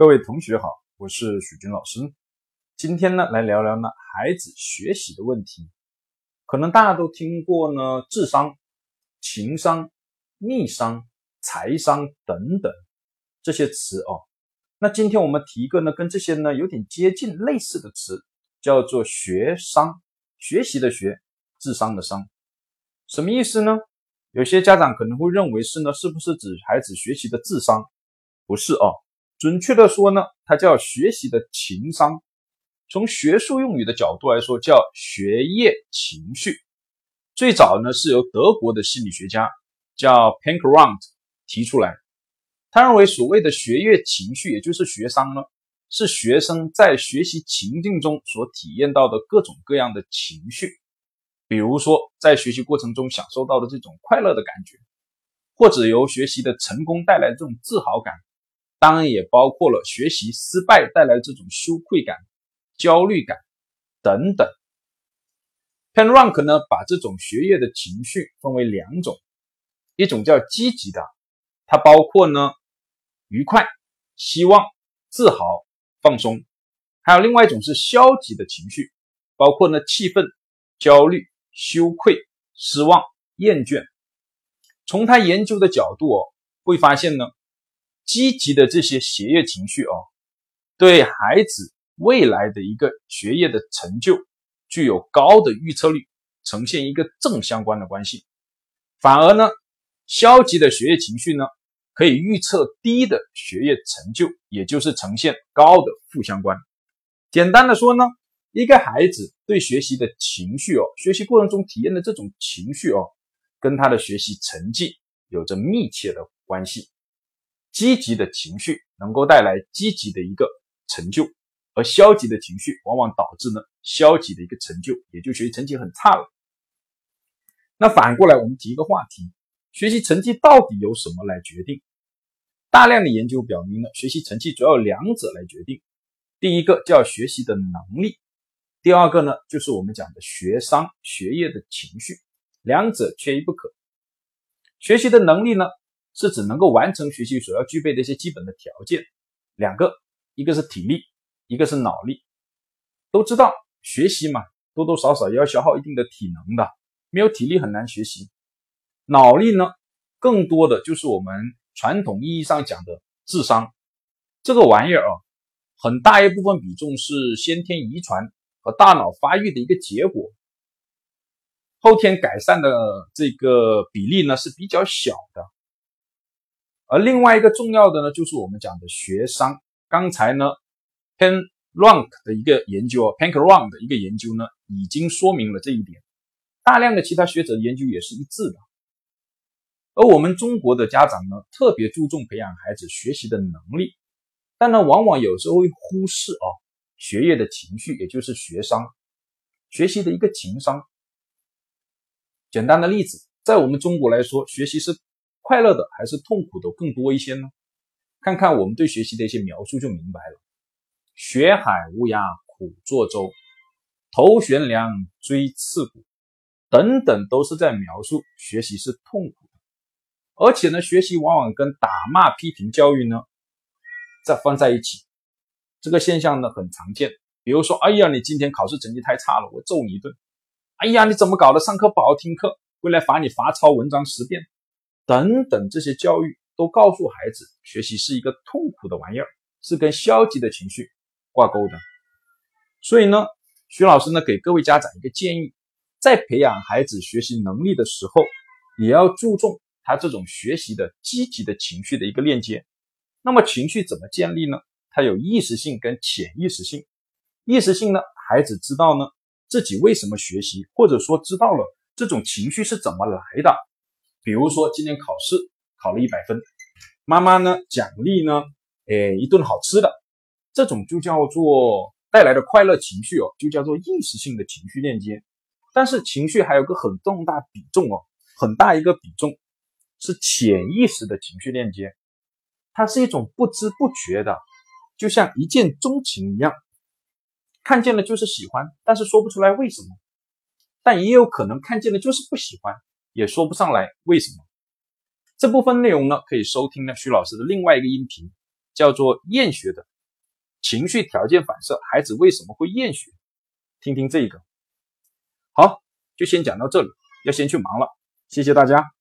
各位同学好，我是许军老师。今天呢，来聊聊呢孩子学习的问题。可能大家都听过呢，智商、情商、逆商、财商等等这些词哦。那今天我们提一个呢，跟这些呢有点接近类似的词，叫做学商，学习的学，智商的商，什么意思呢？有些家长可能会认为是呢，是不是指孩子学习的智商？不是哦。准确的说呢，它叫学习的情商。从学术用语的角度来说，叫学业情绪。最早呢是由德国的心理学家叫 p a n k r o u n d 提出来。他认为所谓的学业情绪，也就是学商呢，是学生在学习情境中所体验到的各种各样的情绪。比如说，在学习过程中享受到的这种快乐的感觉，或者由学习的成功带来的这种自豪感。当然也包括了学习失败带来这种羞愧感、焦虑感等等。p e n r a n k 呢，把这种学业的情绪分为两种，一种叫积极的，它包括呢愉快、希望、自豪、放松；还有另外一种是消极的情绪，包括呢气愤、焦虑、羞愧、失望、厌倦。从他研究的角度哦，会发现呢。积极的这些学业情绪哦，对孩子未来的一个学业的成就具有高的预测率，呈现一个正相关的关系。反而呢，消极的学业情绪呢，可以预测低的学业成就，也就是呈现高的负相关。简单的说呢，一个孩子对学习的情绪哦，学习过程中体验的这种情绪哦，跟他的学习成绩有着密切的关系。积极的情绪能够带来积极的一个成就，而消极的情绪往往导致呢消极的一个成就，也就学习成绩很差了。那反过来，我们提一个话题：学习成绩到底由什么来决定？大量的研究表明呢，学习成绩主要两者来决定。第一个叫学习的能力，第二个呢就是我们讲的学商学业的情绪，两者缺一不可。学习的能力呢？是指能够完成学习所要具备的一些基本的条件，两个，一个是体力，一个是脑力。都知道学习嘛，多多少少也要消耗一定的体能的，没有体力很难学习。脑力呢，更多的就是我们传统意义上讲的智商，这个玩意儿啊，很大一部分比重是先天遗传和大脑发育的一个结果，后天改善的这个比例呢是比较小的。而另外一个重要的呢，就是我们讲的学商。刚才呢，Penrank 的一个研究，Penrank 的一个研究呢，已经说明了这一点。大量的其他学者的研究也是一致的。而我们中国的家长呢，特别注重培养孩子学习的能力，但呢，往往有时候会忽视啊，学业的情绪，也就是学商，学习的一个情商。简单的例子，在我们中国来说，学习是。快乐的还是痛苦的更多一些呢？看看我们对学习的一些描述就明白了。学海无涯苦作舟，头悬梁锥刺股，等等都是在描述学习是痛苦的。而且呢，学习往往跟打骂批评教育呢，再放在一起，这个现象呢很常见。比如说，哎呀，你今天考试成绩太差了，我揍你一顿。哎呀，你怎么搞的？上课不好听课，回来罚你罚抄文章十遍。等等，这些教育都告诉孩子，学习是一个痛苦的玩意儿，是跟消极的情绪挂钩的。所以呢，徐老师呢给各位家长一个建议，在培养孩子学习能力的时候，也要注重他这种学习的积极的情绪的一个链接。那么情绪怎么建立呢？它有意识性跟潜意识性。意识性呢，孩子知道呢自己为什么学习，或者说知道了这种情绪是怎么来的。比如说今天考试考了一百分，妈妈呢奖励呢，诶一顿好吃的，这种就叫做带来的快乐情绪哦，就叫做意识性的情绪链接。但是情绪还有个很重大比重哦，很大一个比重是潜意识的情绪链接，它是一种不知不觉的，就像一见钟情一样，看见了就是喜欢，但是说不出来为什么，但也有可能看见了就是不喜欢。也说不上来为什么。这部分内容呢，可以收听呢徐老师的另外一个音频，叫做厌学的情绪条件反射。孩子为什么会厌学？听听这个。好，就先讲到这里，要先去忙了。谢谢大家。